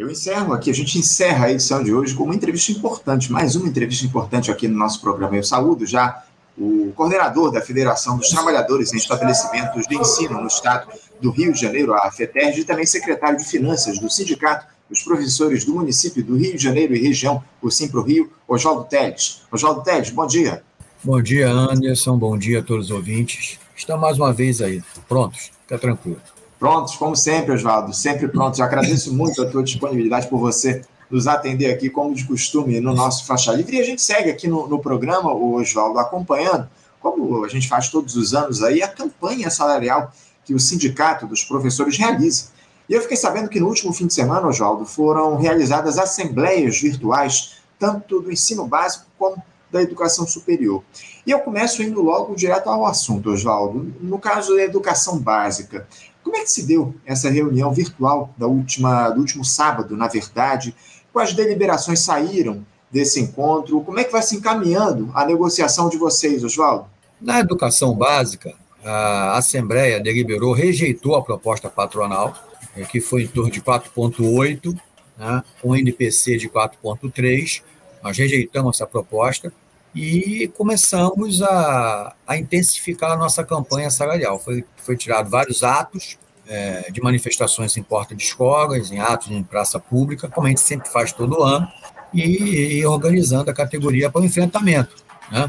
Eu encerro aqui, a gente encerra a edição de hoje com uma entrevista importante, mais uma entrevista importante aqui no nosso programa. Eu saúdo já o coordenador da Federação dos Trabalhadores em Estabelecimentos de Ensino no Estado do Rio de Janeiro, a FETERG, e também secretário de Finanças do Sindicato dos Professores do Município do Rio de Janeiro e Região, o Simpro Rio, Oswaldo Teles. Oswaldo Teles, bom dia. Bom dia, Anderson, bom dia a todos os ouvintes. Estamos mais uma vez aí, prontos, fica tranquilo. Prontos, como sempre, Oswaldo, sempre prontos. Eu agradeço muito a tua disponibilidade por você nos atender aqui, como de costume, no nosso Faixa Livre. E a gente segue aqui no, no programa, o Oswaldo, acompanhando, como a gente faz todos os anos aí, a campanha salarial que o Sindicato dos Professores realiza. E eu fiquei sabendo que no último fim de semana, Oswaldo, foram realizadas assembleias virtuais, tanto do ensino básico como da educação superior. E eu começo indo logo direto ao assunto, Oswaldo. No caso da educação básica, como é que se deu essa reunião virtual da última, do último sábado, na verdade? Quais deliberações saíram desse encontro? Como é que vai se encaminhando a negociação de vocês, Oswaldo? Na educação básica, a Assembleia deliberou, rejeitou a proposta patronal, eh, que foi em torno de 4,8, né, com NPC de 4,3. Nós rejeitamos essa proposta e começamos a, a intensificar a nossa campanha salarial. Foi, foi tirado vários atos é, de manifestações em porta de escolas, em atos em praça pública, como a gente sempre faz todo ano, e, e organizando a categoria para o enfrentamento, né?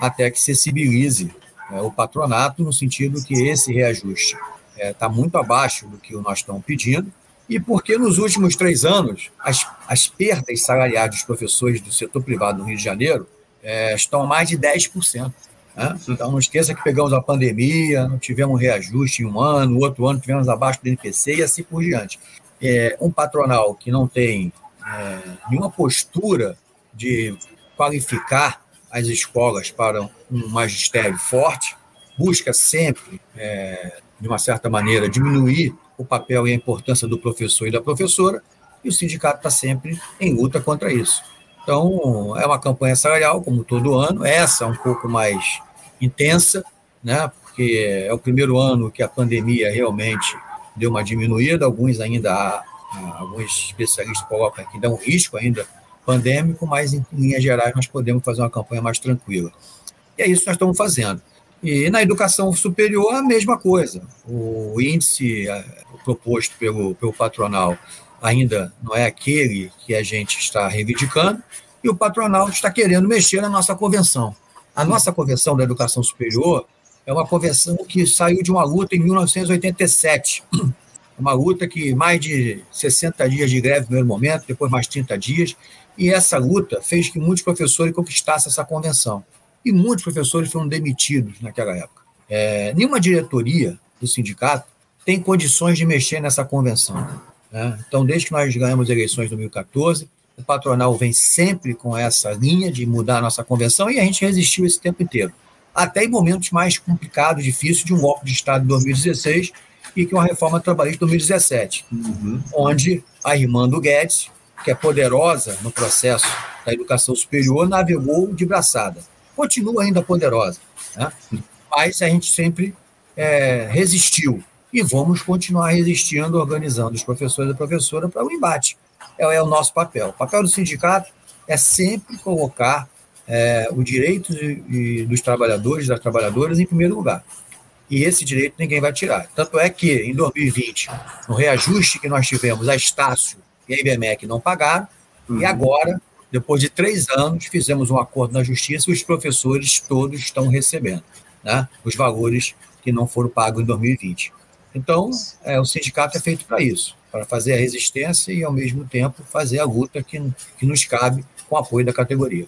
até que se sensibilize é, o patronato no sentido que esse reajuste está é, tá muito abaixo do que nós estamos pedindo, e porque nos últimos três anos as, as perdas salariais dos professores do setor privado no Rio de Janeiro é, estão mais de 10%. Né? Então, não esqueça que pegamos a pandemia, não tivemos reajuste em um ano, outro ano tivemos abaixo do NPC e assim por diante. É, um patronal que não tem é, nenhuma postura de qualificar as escolas para um magistério forte, busca sempre, é, de uma certa maneira, diminuir o papel e a importância do professor e da professora, e o sindicato está sempre em luta contra isso. Então, é uma campanha salarial, como todo ano, essa é um pouco mais intensa, né? porque é o primeiro ano que a pandemia realmente deu uma diminuída, alguns ainda, há, alguns especialistas colocam que dá um risco ainda pandêmico, mas em linhas gerais nós podemos fazer uma campanha mais tranquila. E é isso que nós estamos fazendo. E na educação superior, a mesma coisa. O índice é, proposto pelo, pelo patronal ainda não é aquele que a gente está reivindicando, e o patronal está querendo mexer na nossa convenção. A nossa convenção da educação superior é uma convenção que saiu de uma luta em 1987. Uma luta que mais de 60 dias de greve no primeiro momento, depois mais 30 dias, e essa luta fez que muitos professores conquistassem essa convenção. E muitos professores foram demitidos naquela época. É, nenhuma diretoria do sindicato tem condições de mexer nessa convenção. Né? Então, desde que nós ganhamos eleições em 2014, o patronal vem sempre com essa linha de mudar a nossa convenção e a gente resistiu esse tempo inteiro. Até em momentos mais complicados, difíceis, de um golpe de Estado em 2016 e que uma reforma trabalhista em 2017, uhum. onde a irmã do Guedes, que é poderosa no processo da educação superior, navegou de braçada. Continua ainda poderosa, né? mas a gente sempre é, resistiu e vamos continuar resistindo, organizando os professores e a professora para o embate. É, é, o nosso papel. O papel do sindicato é sempre colocar é, o direito de, de, dos trabalhadores, das trabalhadoras, em primeiro lugar. E esse direito ninguém vai tirar. Tanto é que, em 2020, no reajuste que nós tivemos, a Estácio e a IBMEC não pagaram, uhum. e agora, depois de três anos, fizemos um acordo na Justiça e os professores todos estão recebendo né, os valores que não foram pagos em 2020. Então, é, o sindicato é feito para isso, para fazer a resistência e, ao mesmo tempo, fazer a luta que, que nos cabe com o apoio da categoria.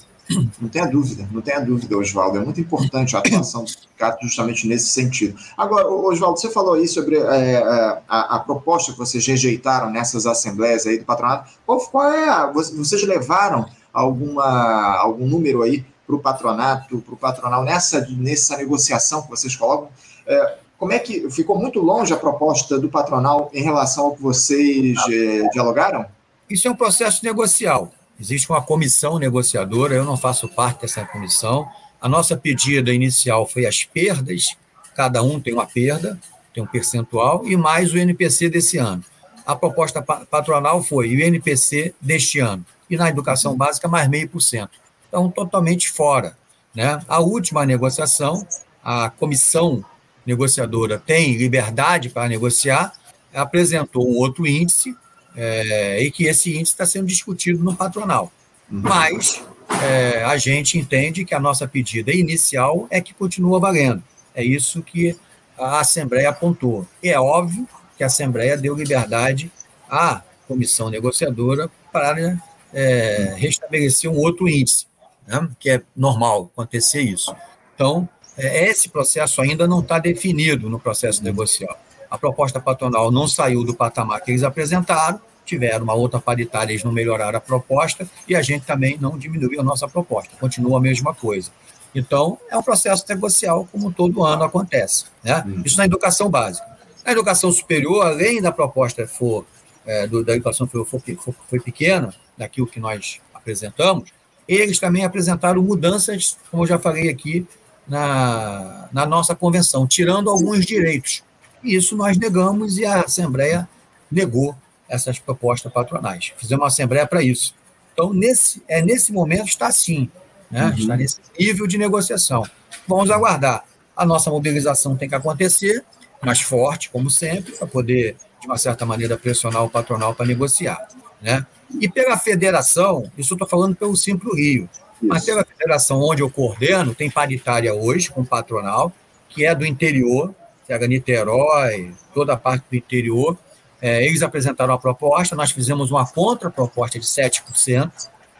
Não tenha dúvida, não tenha dúvida, Oswaldo. É muito importante a atuação do sindicato justamente nesse sentido. Agora, Oswaldo, você falou aí sobre é, é, a, a, proposta que vocês rejeitaram nessas assembleias aí do patronato. Qual, qual é a, Vocês levaram alguma, algum número aí para o patronato, para o patronal, nessa, nessa negociação que vocês colocam? É, como é que ficou muito longe a proposta do patronal em relação ao que vocês eh, dialogaram? Isso é um processo negocial. Existe uma comissão negociadora, eu não faço parte dessa comissão. A nossa pedida inicial foi as perdas, cada um tem uma perda, tem um percentual, e mais o NPC desse ano. a proposta patronal foi o INPC deste ano, e na educação básica mais meio por cento. Então, totalmente fora. Né? A última negociação, a comissão negociadora tem liberdade para negociar, apresentou um outro índice, é, e que esse índice está sendo discutido no patronal. Uhum. Mas é, a gente entende que a nossa pedida inicial é que continua valendo. É isso que a Assembleia apontou. E é óbvio que a Assembleia deu liberdade à comissão negociadora para é, restabelecer um outro índice, né, que é normal acontecer isso. Então, esse processo ainda não está definido no processo negocial. A proposta patronal não saiu do patamar que eles apresentaram, tiveram uma outra paritária, eles não melhoraram a proposta, e a gente também não diminuiu a nossa proposta, continua a mesma coisa. Então, é um processo negocial, como todo ano acontece. Né? Hum. Isso na educação básica. Na educação superior, além da proposta for, é, do, da educação for, for, foi pequena, daquilo que nós apresentamos, eles também apresentaram mudanças, como eu já falei aqui, na, na nossa convenção, tirando alguns direitos. E isso nós negamos e a Assembleia negou essas propostas patronais. Fizemos uma Assembleia para isso. Então, nesse, é, nesse momento está assim, né? Uhum. está nesse nível de negociação. Vamos aguardar. A nossa mobilização tem que acontecer, mais forte, como sempre, para poder, de uma certa maneira, pressionar o patronal para negociar. Né? E pela federação, isso eu estou falando pelo Simplo Rio, mas pela federação onde eu coordeno, tem paritária hoje com patronal, que é do interior, pega Niterói, toda a parte do interior. É, eles apresentaram a proposta, nós fizemos uma contraproposta de 7%,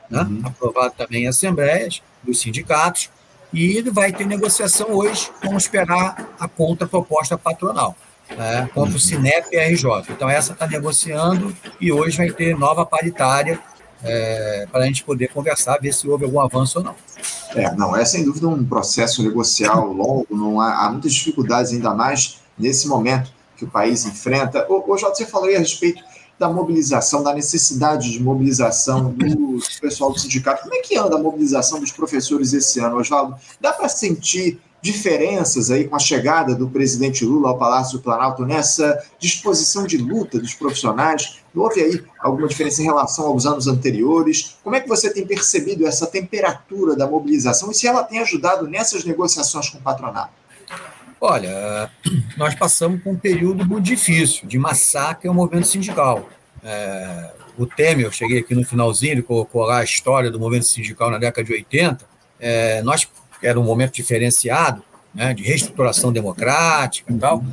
né, uhum. aprovado também em assembleias dos sindicatos, e vai ter negociação hoje, vamos esperar a contraproposta patronal, né, contra o uhum. Cinep e RJ. Então, essa está negociando e hoje vai ter nova paritária é, para a gente poder conversar, ver se houve algum avanço ou não. É, não, é sem dúvida um processo negocial longo, não há, há muitas dificuldades, ainda mais nesse momento que o país enfrenta. O, o Jota, você falou aí a respeito da mobilização, da necessidade de mobilização do pessoal do sindicato. Como é que anda a mobilização dos professores esse ano, Oswaldo? Dá para sentir diferenças aí com a chegada do presidente Lula ao Palácio do Planalto nessa disposição de luta dos profissionais? Houve aí alguma diferença em relação aos anos anteriores? Como é que você tem percebido essa temperatura da mobilização e se ela tem ajudado nessas negociações com o patronato? Olha, nós passamos por um período muito difícil de massacre ao movimento sindical. É, o Temer, eu cheguei aqui no finalzinho, ele colocou lá a história do movimento sindical na década de 80. É, nós era um momento diferenciado, né, de reestruturação democrática e tal.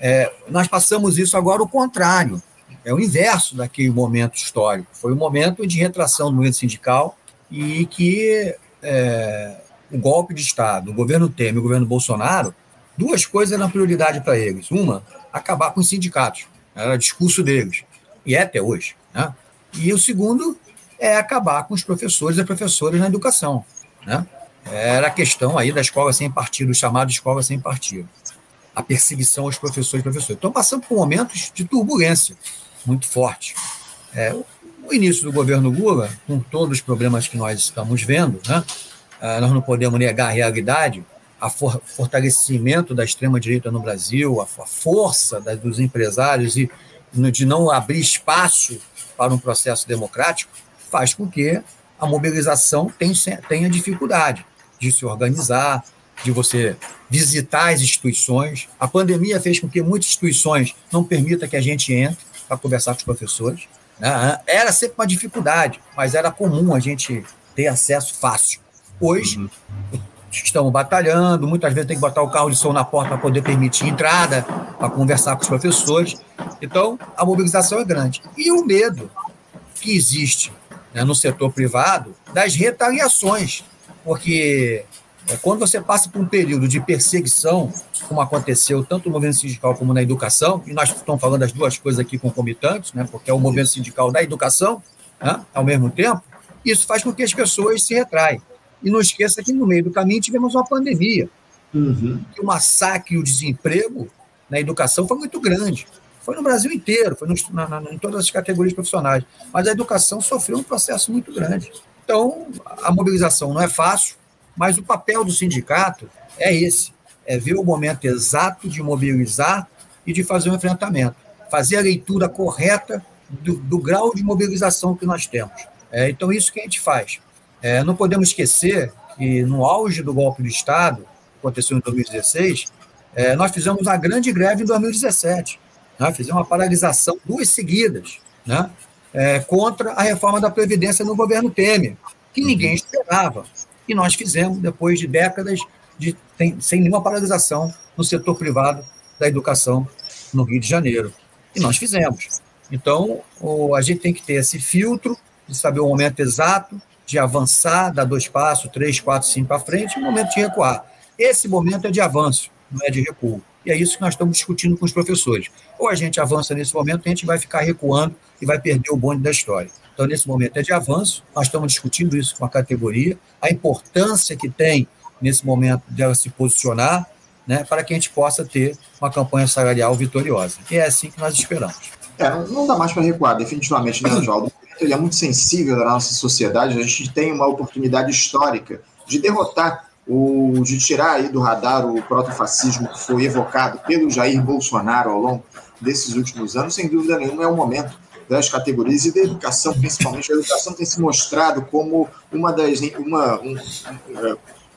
É, nós passamos isso agora o contrário, é o inverso daquele momento histórico. Foi um momento de retração do movimento sindical e que é, o golpe de Estado, o governo Temer e o governo Bolsonaro, duas coisas eram prioridade para eles. Uma, acabar com os sindicatos, era discurso deles, e é até hoje. Né? E o segundo é acabar com os professores e professoras na educação. Né? Era a questão aí da escola sem partido, chamada escola sem partido. A perseguição aos professores e professores. Então, passando por momentos de turbulência muito forte. É, o início do governo Lula, com todos os problemas que nós estamos vendo, né, ah, nós não podemos negar a realidade, a for, fortalecimento da extrema-direita no Brasil, a, a força da, dos empresários e de não abrir espaço para um processo democrático, faz com que a mobilização tenha, tenha dificuldade de se organizar, de você visitar as instituições. A pandemia fez com que muitas instituições não permitam que a gente entre para conversar com os professores. Né? Era sempre uma dificuldade, mas era comum a gente ter acesso fácil. Hoje, uhum. estamos batalhando, muitas vezes tem que botar o carro de som na porta para poder permitir entrada, para conversar com os professores. Então, a mobilização é grande. E o medo que existe né, no setor privado das retaliações porque é, quando você passa por um período de perseguição, como aconteceu tanto no movimento sindical como na educação, e nós estamos falando das duas coisas aqui concomitantes, né, porque é o movimento sindical da educação, né, ao mesmo tempo, isso faz com que as pessoas se retraem. E não esqueça que no meio do caminho tivemos uma pandemia, uhum. o massacre e o desemprego na educação foi muito grande. Foi no Brasil inteiro, foi na, na, em todas as categorias profissionais. Mas a educação sofreu um processo muito grande. Então, a mobilização não é fácil, mas o papel do sindicato é esse: é ver o momento exato de mobilizar e de fazer um enfrentamento. fazer a leitura correta do, do grau de mobilização que nós temos. É, então, isso que a gente faz. É, não podemos esquecer que, no auge do golpe do Estado, aconteceu em 2016, é, nós fizemos uma grande greve em 2017. Né? Fizemos uma paralisação, duas seguidas, né? É, contra a reforma da Previdência no governo Temer, que ninguém esperava. E nós fizemos depois de décadas de, sem nenhuma paralisação no setor privado da educação no Rio de Janeiro. E nós fizemos. Então, o, a gente tem que ter esse filtro de saber o momento exato de avançar, dar dois passos, três, quatro, cinco para frente, e o momento de recuar. Esse momento é de avanço, não é de recuo. E é isso que nós estamos discutindo com os professores. Ou a gente avança nesse momento, a gente vai ficar recuando e vai perder o bonde da história. Então, nesse momento é de avanço, nós estamos discutindo isso com a categoria, a importância que tem, nesse momento, dela se posicionar, né, para que a gente possa ter uma campanha salarial vitoriosa. E é assim que nós esperamos. É, não dá mais para recuar, definitivamente, né, Oswaldo? Ele é muito sensível da nossa sociedade, a gente tem uma oportunidade histórica de derrotar o, de tirar aí do radar o protofascismo que foi evocado pelo Jair Bolsonaro ao longo desses últimos anos, sem dúvida nenhuma, é o momento das categorias e da educação, principalmente. A educação tem se mostrado como uma das, uma, um,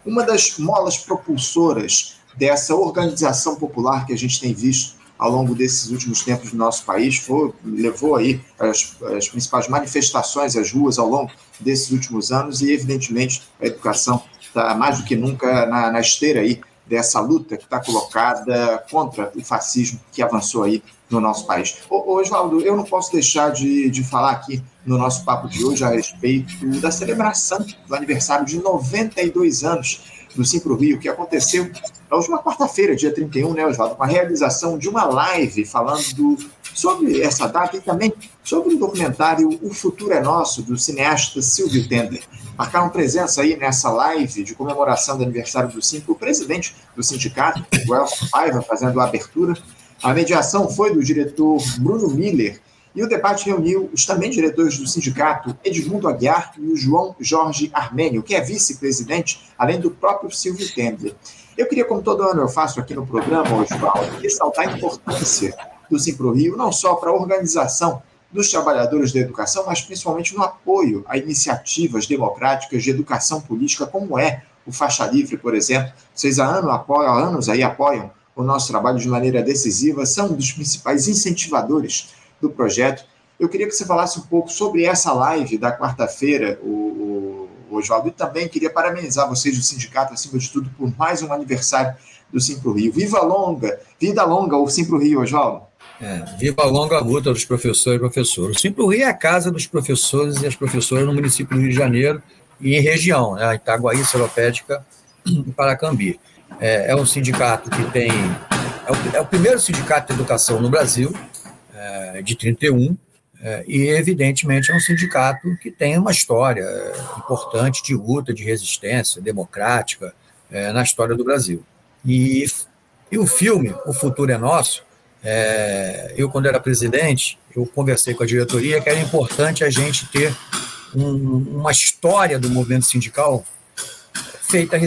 uma das molas propulsoras dessa organização popular que a gente tem visto ao longo desses últimos tempos no nosso país, foi, levou aí as, as principais manifestações às ruas ao longo desses últimos anos e, evidentemente, a educação está mais do que nunca na, na esteira aí dessa luta que está colocada contra o fascismo que avançou aí no nosso país. Ô, Oswaldo, eu não posso deixar de, de falar aqui no nosso papo de hoje a respeito da celebração do aniversário de 92 anos do Simpro Rio, que aconteceu na última quarta-feira, dia 31, né, Oswaldo, com a realização de uma live falando sobre essa data e também sobre o documentário O Futuro é Nosso, do cineasta Silvio Tender. Marcaram presença aí nessa live de comemoração do aniversário do Simpro, o presidente do sindicato, o Elson Paiva, fazendo a abertura, a mediação foi do diretor Bruno Miller e o debate reuniu os também diretores do sindicato, Edmundo Aguiar e o João Jorge Armênio, que é vice-presidente, além do próprio Silvio Tender. Eu queria, como todo ano eu faço aqui no programa, Oswaldo, ressaltar a importância do Simpro Rio, não só para a organização dos trabalhadores da educação, mas principalmente no apoio a iniciativas democráticas de educação política, como é o Faixa Livre, por exemplo. Vocês há, ano, apoiam, há anos aí apoiam o nosso trabalho de maneira decisiva, são um dos principais incentivadores do projeto. Eu queria que você falasse um pouco sobre essa live da quarta-feira, o, o Oswaldo, e também queria parabenizar vocês do sindicato, acima de tudo, por mais um aniversário do Simpro Rio. Viva longa, vida longa o Simpro Rio, Oswaldo. É, viva a longa luta dos professores e professoras. O Simpro Rio é a casa dos professores e as professoras no município do Rio de Janeiro e em região, né, Itaguaí, Seropédica e Paracambi. É, é um sindicato que tem. É o, é o, primeiro sindicato de educação no Brasil, é, de 31, é, e evidentemente é um sindicato que tem uma história importante de luta, de resistência democrática é, na história do Brasil. E, e o filme O Futuro é Nosso, é, eu, quando era presidente, eu conversei com a diretoria que era importante a gente ter um, uma história do movimento sindical feita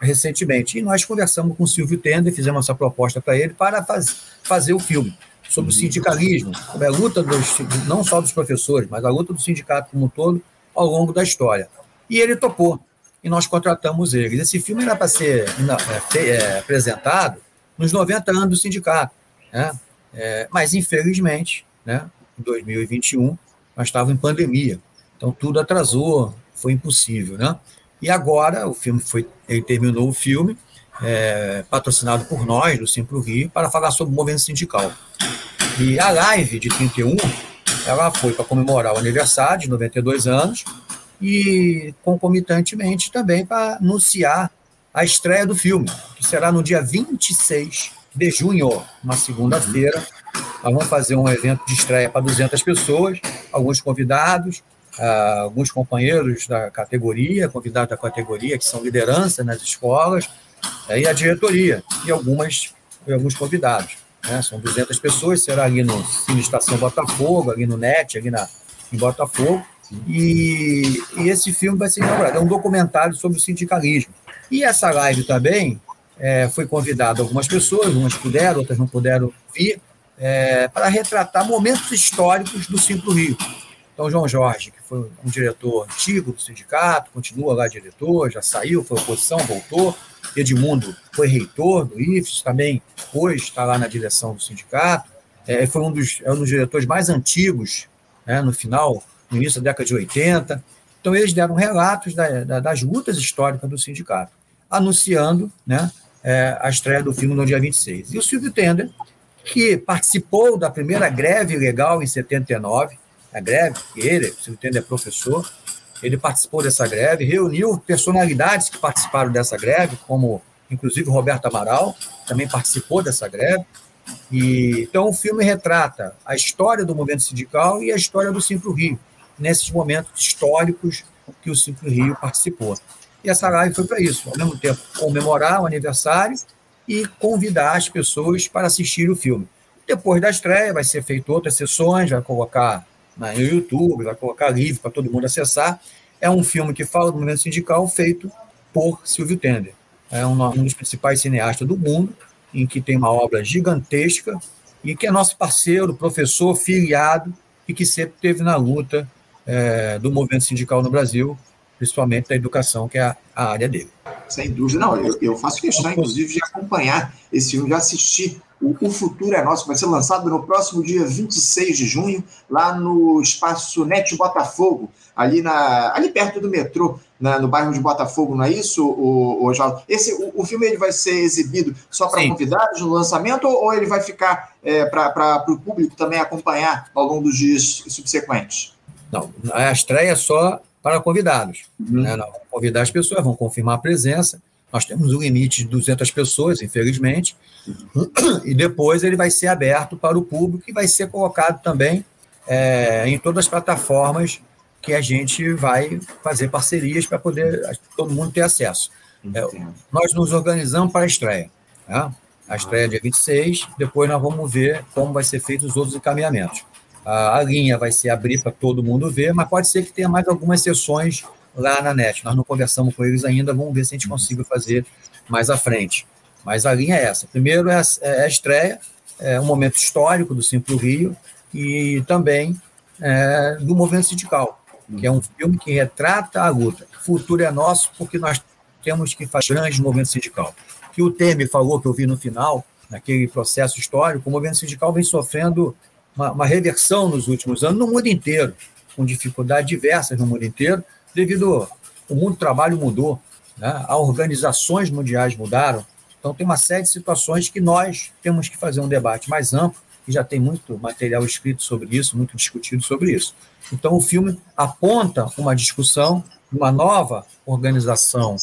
recentemente. E nós conversamos com o Silvio Tender, fizemos essa proposta para ele para faz, fazer o filme sobre o sindicalismo, sobre a luta dos, não só dos professores, mas a luta do sindicato como um todo ao longo da história. E ele topou, e nós contratamos ele. Esse filme era para ser é, é, apresentado nos 90 anos do sindicato, né? É, mas infelizmente, né, em 2021, nós estávamos em pandemia, então tudo atrasou, foi impossível, né? E agora o filme foi, ele terminou o filme, é, patrocinado por nós, do Simpro Rio, para falar sobre o movimento sindical. E a live de 31, ela foi para comemorar o aniversário de 92 anos e concomitantemente também para anunciar a estreia do filme, que será no dia 26 de junho, uma segunda-feira. Nós vamos fazer um evento de estreia para 200 pessoas, alguns convidados, uh, alguns companheiros da categoria, convidados da categoria, que são liderança nas escolas, uh, e a diretoria, e, algumas, e alguns convidados. Né? São 200 pessoas, será ali no Cine Estação Botafogo, ali no NET, ali na, em Botafogo. E, e, esse filme vai ser inaugurado. É um documentário sobre o sindicalismo. E essa live também é, foi convidada algumas pessoas, umas puderam, outras não puderam vir, é, para retratar momentos históricos do Simplo Rio. Então, João Jorge, que foi um diretor antigo do sindicato, continua lá diretor, já saiu, foi oposição, voltou. Edmundo foi reitor do IFES, também hoje está lá na direção do sindicato. É, foi um dos, é um dos diretores mais antigos, né, no final, no início da década de 80. Então, eles deram relatos da, da, das lutas históricas do sindicato, anunciando né, é, a estreia do filme no dia 26. E o Silvio Tender, que participou da primeira greve legal em 79, a greve, ele, o Silvio Tender é professor, ele participou dessa greve, reuniu personalidades que participaram dessa greve, como inclusive Roberto Amaral, também participou dessa greve. E, então, o filme retrata a história do movimento sindical e a história do Simpro Rio, nesses momentos históricos que o Simpro Rio participou. E essa live foi para isso, ao mesmo tempo comemorar o aniversário e convidar as pessoas para assistir o filme. Depois da estreia, vai ser feito outras sessões, vai colocar no YouTube, vai colocar livre para todo mundo acessar. É um filme que fala do movimento sindical feito por Silvio Tender. É um, dos principais cineastas do mundo, em que tem uma obra gigantesca e que é nosso parceiro, professor, filiado e que sempre esteve na luta é, do movimento sindical no Brasil, principalmente da educação, que é a, a área dele. Sem dúvida, não. Eu, eu, faço questão, inclusive, de acompanhar esse filme, de assistir. O, o Futuro é Nosso vai ser lançado no próximo dia 26 de junho, lá no espaço Net Botafogo, ali, na, ali perto do metrô, na, no bairro de Botafogo, não é isso, o, o Esse, o, o, filme ele vai ser exibido só para convidados no lançamento ou, ou ele vai ficar é, para o público também acompanhar ao longo dos dias subsequentes? Não, a estreia é só para convidados. Uhum. Né? Convidar as pessoas, vão confirmar a presença. Nós temos um limite de 200 pessoas, infelizmente, e depois ele vai ser aberto para o público e vai ser colocado também é, em todas as plataformas que a gente vai fazer parcerias para poder todo mundo ter acesso. É, nós nos organizamos para a estreia. Né? A estreia é dia 26, depois nós vamos ver como vai ser feito os outros encaminhamentos a, a linha vai ser abrir para todo mundo ver, mas pode ser que tenha mais algumas sessões lá na net. Nós não conversamos com eles ainda, vamos ver se a gente consiga fazer mais à frente. Mas a linha é essa. Primeiro é a, é a estreia, é um momento histórico do Simplo Rio e também é, do movimento sindical, que é um filme que retrata a luta. O futuro é nosso porque nós temos que fazer grande movimento sindical. Que o Temer falou, que eu vi no final, naquele processo histórico, o movimento sindical vem sofrendo uma, uma reversão nos últimos anos no mundo inteiro, com dificuldades diversas no mundo inteiro, devido o mundo do trabalho mudou, né? as organizações mundiais mudaram, então tem uma série de situações que nós temos que fazer um debate mais amplo, e já tem muito material escrito sobre isso, muito discutido sobre isso. Então o filme aponta uma discussão, uma nova organização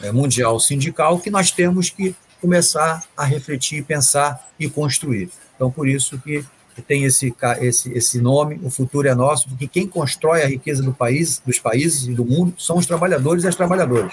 é, mundial sindical que nós temos que começar a refletir, pensar e construir. Então por isso que tem esse, esse, esse nome, o futuro é nosso, porque quem constrói a riqueza do país, dos países e do mundo são os trabalhadores e as trabalhadoras,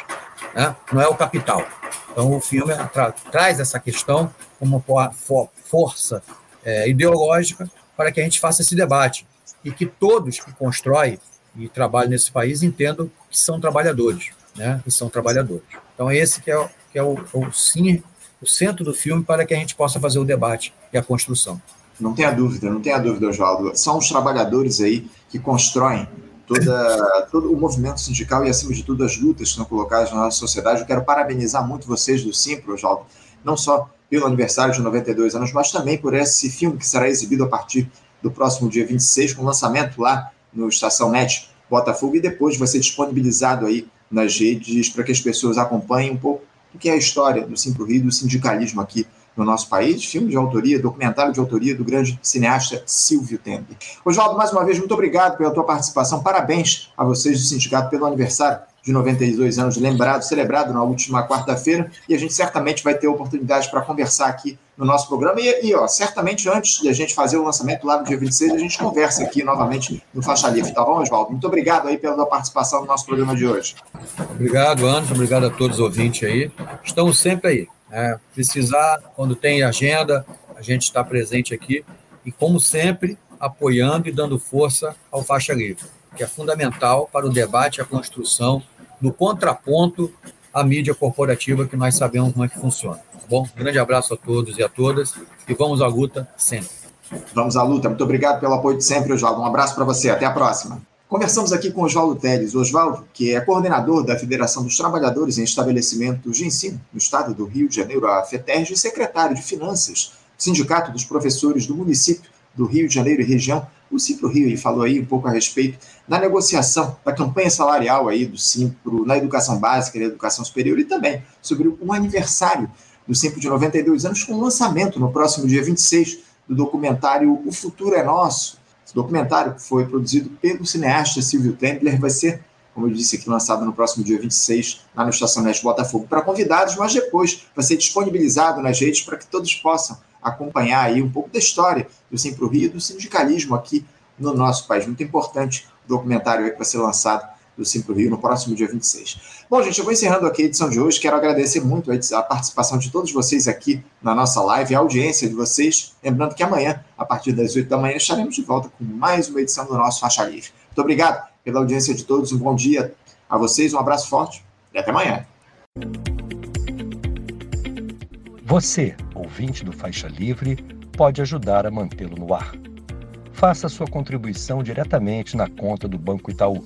né? não é o capital. Então, o filme tra traz essa questão como uma for força é, ideológica para que a gente faça esse debate e que todos que constroem e trabalham nesse país entendam que são trabalhadores, né? que são trabalhadores. Então, esse que é, o, que é o, o, sim, o centro do filme para que a gente possa fazer o debate e a construção. Não tenha dúvida, não tenha dúvida, Oswaldo. São os trabalhadores aí que constroem toda, todo o movimento sindical e, acima de tudo, as lutas que são colocadas na nossa sociedade. Eu quero parabenizar muito vocês do Simpro, Oswaldo, não só pelo aniversário de 92 anos, mas também por esse filme que será exibido a partir do próximo dia 26, com lançamento lá no Estação Net Botafogo, e depois vai ser disponibilizado aí nas redes para que as pessoas acompanhem um pouco do que é a história do Simpro Rio, do sindicalismo aqui no nosso país, filme de autoria, documentário de autoria do grande cineasta Silvio Tempe. Oswaldo, mais uma vez, muito obrigado pela tua participação, parabéns a vocês do sindicato pelo aniversário de 92 anos, lembrado, celebrado na última quarta-feira, e a gente certamente vai ter oportunidade para conversar aqui no nosso programa. E, e, ó, certamente antes de a gente fazer o lançamento lá no dia 26, a gente conversa aqui novamente no Faixa Livre, tá bom, Oswaldo? Muito obrigado aí pela participação no nosso programa de hoje. Obrigado, Anderson, obrigado a todos os ouvintes aí. Estamos sempre aí. É, precisar, quando tem agenda, a gente está presente aqui e, como sempre, apoiando e dando força ao faixa livre, que é fundamental para o debate e a construção do contraponto à mídia corporativa que nós sabemos como é que funciona. Tá bom? Um grande abraço a todos e a todas e vamos à luta sempre. Vamos à luta. Muito obrigado pelo apoio de sempre, Oswaldo. Um abraço para você. Até a próxima. Conversamos aqui com Oswaldo Teles. Oswaldo, que é coordenador da Federação dos Trabalhadores em Estabelecimentos de Ensino no estado do Rio de Janeiro, a FETERG, e secretário de Finanças Sindicato dos Professores do município do Rio de Janeiro e região, o Simpro Rio, ele falou aí um pouco a respeito da negociação da campanha salarial aí do Simpro na educação básica e na educação superior e também sobre o aniversário do Simpro de 92 anos com o lançamento no próximo dia 26 do documentário O Futuro é Nosso. Documentário foi produzido pelo cineasta Silvio Tendler, vai ser, como eu disse aqui, lançado no próximo dia 26 lá no Estação Leste Botafogo para convidados, mas depois vai ser disponibilizado nas redes para que todos possam acompanhar aí um pouco da história do Sempre Rio e do sindicalismo aqui no nosso país. Muito importante o documentário que vai ser lançado do Simpro Rio no próximo dia 26. Bom, gente, eu vou encerrando aqui a edição de hoje. Quero agradecer muito a participação de todos vocês aqui na nossa live, a audiência de vocês. Lembrando que amanhã, a partir das 8 da manhã, estaremos de volta com mais uma edição do nosso Faixa Livre. Muito obrigado pela audiência de todos, um bom dia a vocês, um abraço forte e até amanhã. Você, ouvinte do Faixa Livre, pode ajudar a mantê-lo no ar. Faça sua contribuição diretamente na conta do Banco Itaú,